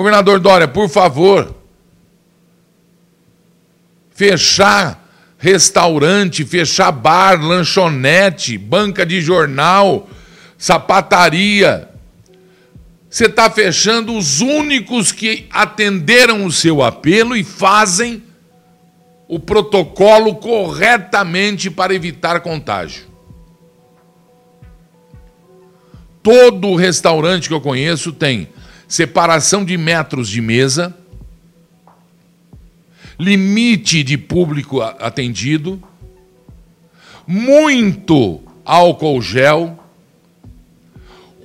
Governador Dória, por favor, fechar restaurante, fechar bar, lanchonete, banca de jornal, sapataria. Você está fechando os únicos que atenderam o seu apelo e fazem o protocolo corretamente para evitar contágio. Todo restaurante que eu conheço tem separação de metros de mesa, limite de público atendido, muito álcool gel,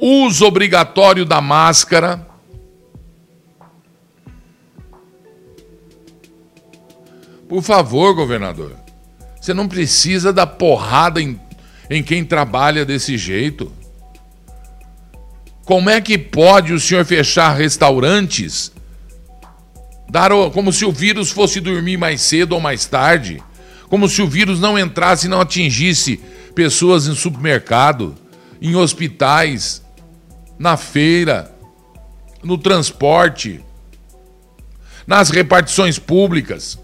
uso obrigatório da máscara Por favor, governador, você não precisa dar porrada em, em quem trabalha desse jeito. Como é que pode o senhor fechar restaurantes? Dar como se o vírus fosse dormir mais cedo ou mais tarde? Como se o vírus não entrasse e não atingisse pessoas em supermercado, em hospitais, na feira, no transporte, nas repartições públicas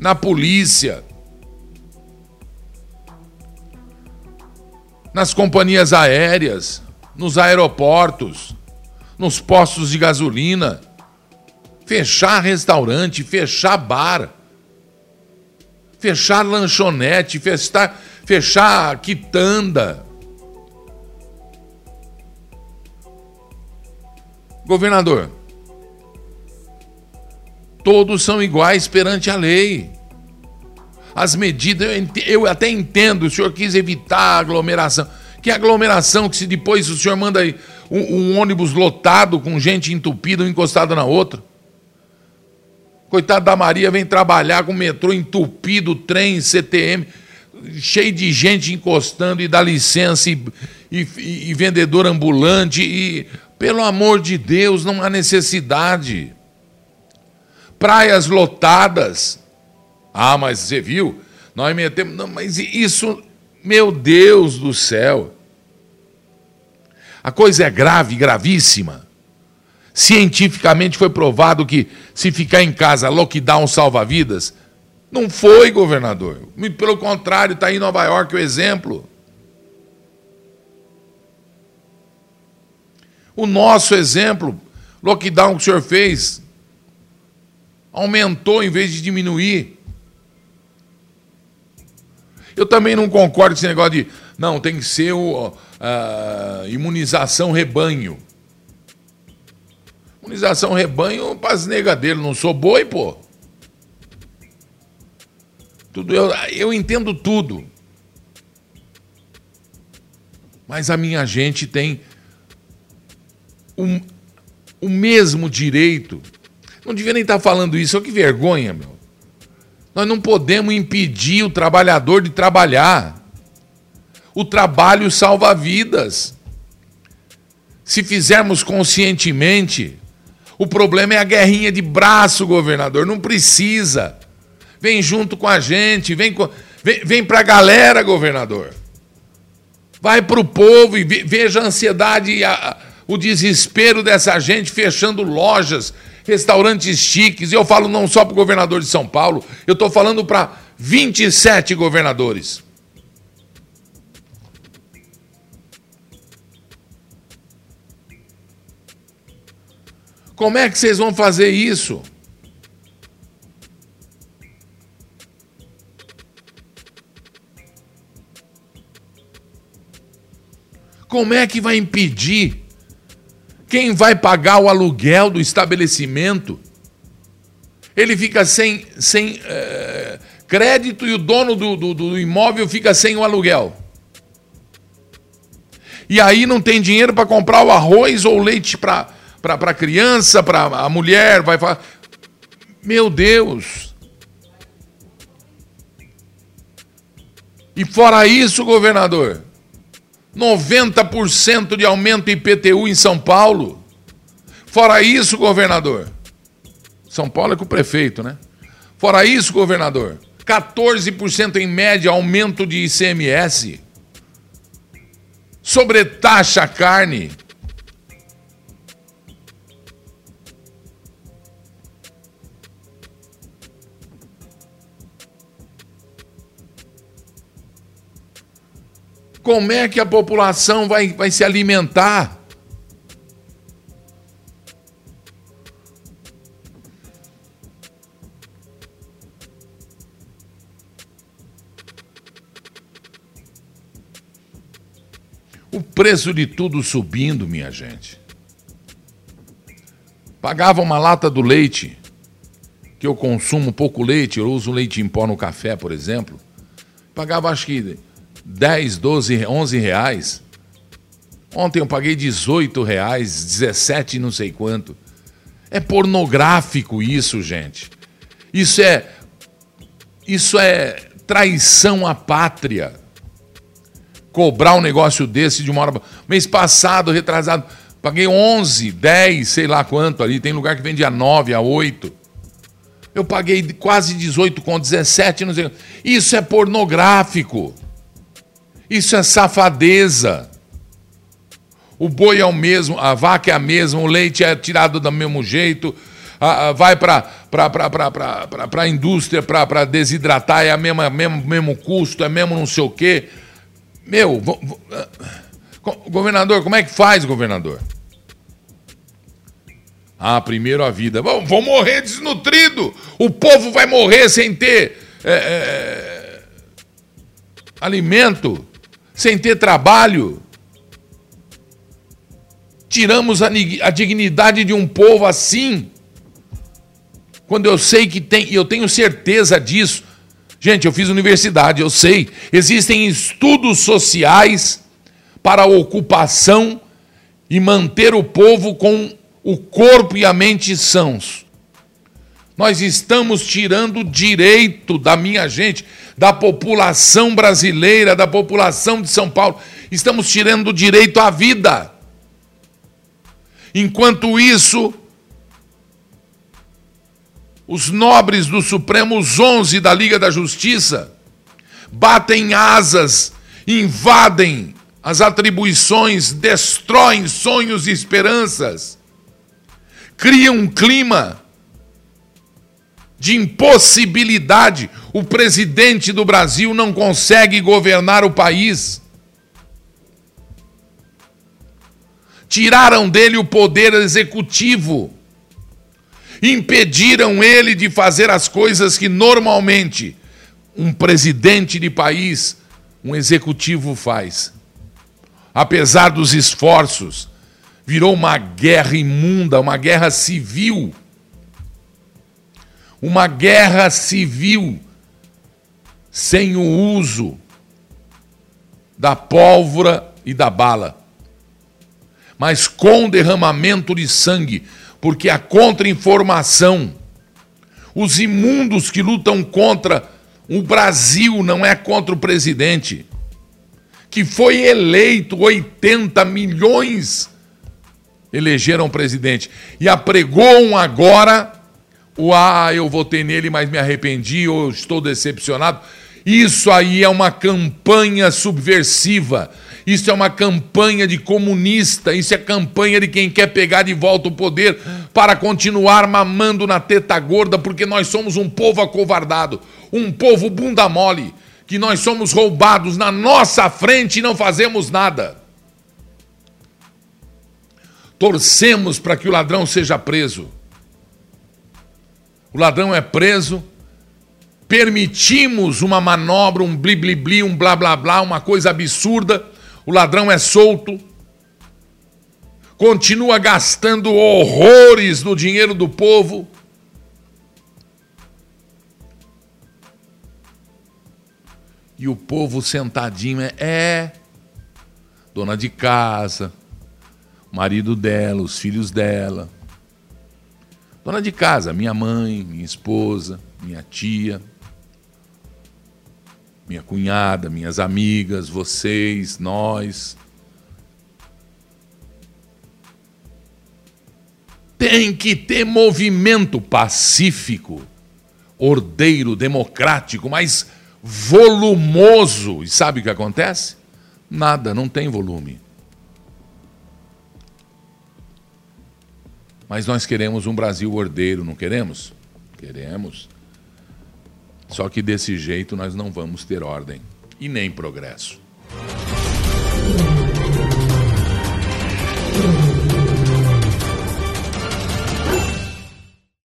na polícia, nas companhias aéreas, nos aeroportos, nos postos de gasolina, fechar restaurante, fechar bar, fechar lanchonete, fechar, fechar quitanda. Governador, Todos são iguais perante a lei. As medidas, eu, até entendo, o senhor quis evitar aglomeração. Que aglomeração que se depois o senhor manda um, um ônibus lotado com gente entupida, um encostada na outra. Coitado da Maria, vem trabalhar com metrô entupido, trem, CTM, cheio de gente encostando e dá licença e, e, e vendedor ambulante. E, pelo amor de Deus, não há necessidade praias lotadas. Ah, mas você viu? Nós metemos. Não, mas isso, meu Deus do céu. A coisa é grave, gravíssima. Cientificamente foi provado que se ficar em casa, lockdown salva vidas. Não foi, governador. Pelo contrário, está em Nova York o exemplo. O nosso exemplo, lockdown que o senhor fez, aumentou em vez de diminuir. Eu também não concordo com esse negócio de não, tem que ser o, a imunização rebanho. Imunização rebanho para as negadeiras, não sou boi, pô. Tudo eu, eu entendo tudo. Mas a minha gente tem um, o mesmo direito não devia nem estar falando isso. Olha que vergonha, meu. Nós não podemos impedir o trabalhador de trabalhar. O trabalho salva vidas. Se fizermos conscientemente, o problema é a guerrinha de braço, governador. Não precisa. Vem junto com a gente, vem, vem, vem para a galera, governador. Vai para o povo e veja a ansiedade e a, o desespero dessa gente fechando lojas, restaurantes chiques. E eu falo não só para o governador de São Paulo, eu estou falando para 27 governadores. Como é que vocês vão fazer isso? Como é que vai impedir quem vai pagar o aluguel do estabelecimento? Ele fica sem, sem é, crédito e o dono do, do, do imóvel fica sem o aluguel. E aí não tem dinheiro para comprar o arroz ou o leite para a criança, para a mulher, vai falar. Meu Deus! E fora isso, governador, 90% de aumento IPTU em São Paulo. Fora isso, governador. São Paulo é com o prefeito, né? Fora isso, governador, 14% em média aumento de ICMS. Sobretaxa carne. Como é que a população vai, vai se alimentar? O preço de tudo subindo, minha gente. Pagava uma lata do leite, que eu consumo pouco leite, eu uso leite em pó no café, por exemplo. Pagava acho que 10, 12, 11 reais. Ontem eu paguei 18 reais, 17 não sei quanto. É pornográfico isso, gente. Isso é isso é traição à pátria. Cobrar um negócio desse de uma hora. Mês passado, retrasado, paguei 11, 10, sei lá quanto ali. Tem lugar que vende a 9, a 8. Eu paguei quase 18 com 17, não sei. Isso é pornográfico. Isso é safadeza. O boi é o mesmo, a vaca é a mesma, o leite é tirado do mesmo jeito, a, a, vai para a indústria para desidratar, é a mesma, mesmo, mesmo custo, é mesmo não sei o quê. Meu, ah, governador, como é que faz, governador? Ah, primeiro a vida. Vão morrer desnutrido. O povo vai morrer sem ter é, é, alimento sem ter trabalho. Tiramos a, a dignidade de um povo assim. Quando eu sei que tem, e eu tenho certeza disso. Gente, eu fiz universidade, eu sei. Existem estudos sociais para a ocupação e manter o povo com o corpo e a mente sãos. Nós estamos tirando o direito da minha gente, da população brasileira, da população de São Paulo. Estamos tirando o direito à vida. Enquanto isso, os nobres do Supremo, os 11 da Liga da Justiça, batem asas, invadem as atribuições, destroem sonhos e esperanças, criam um clima de impossibilidade. O presidente do Brasil não consegue governar o país. Tiraram dele o poder executivo. Impediram ele de fazer as coisas que normalmente um presidente de país, um executivo faz. Apesar dos esforços, virou uma guerra imunda, uma guerra civil uma guerra civil sem o uso da pólvora e da bala, mas com derramamento de sangue, porque a contra-informação, os imundos que lutam contra o Brasil não é contra o presidente, que foi eleito 80 milhões elegeram presidente e apregoam agora o ah, eu votei nele, mas me arrependi, ou estou decepcionado. Isso aí é uma campanha subversiva. Isso é uma campanha de comunista. Isso é campanha de quem quer pegar de volta o poder para continuar mamando na teta gorda, porque nós somos um povo acovardado, um povo bunda mole, que nós somos roubados na nossa frente e não fazemos nada. Torcemos para que o ladrão seja preso o ladrão é preso, permitimos uma manobra, um bli-bli-bli, um blá-blá-blá, uma coisa absurda, o ladrão é solto, continua gastando horrores no dinheiro do povo. E o povo sentadinho é, é dona de casa, marido dela, os filhos dela Dona de casa, minha mãe, minha esposa, minha tia, minha cunhada, minhas amigas, vocês, nós. Tem que ter movimento pacífico, ordeiro, democrático, mas volumoso. E sabe o que acontece? Nada, não tem volume. Mas nós queremos um Brasil ordeiro, não queremos? Queremos. Só que desse jeito nós não vamos ter ordem e nem progresso.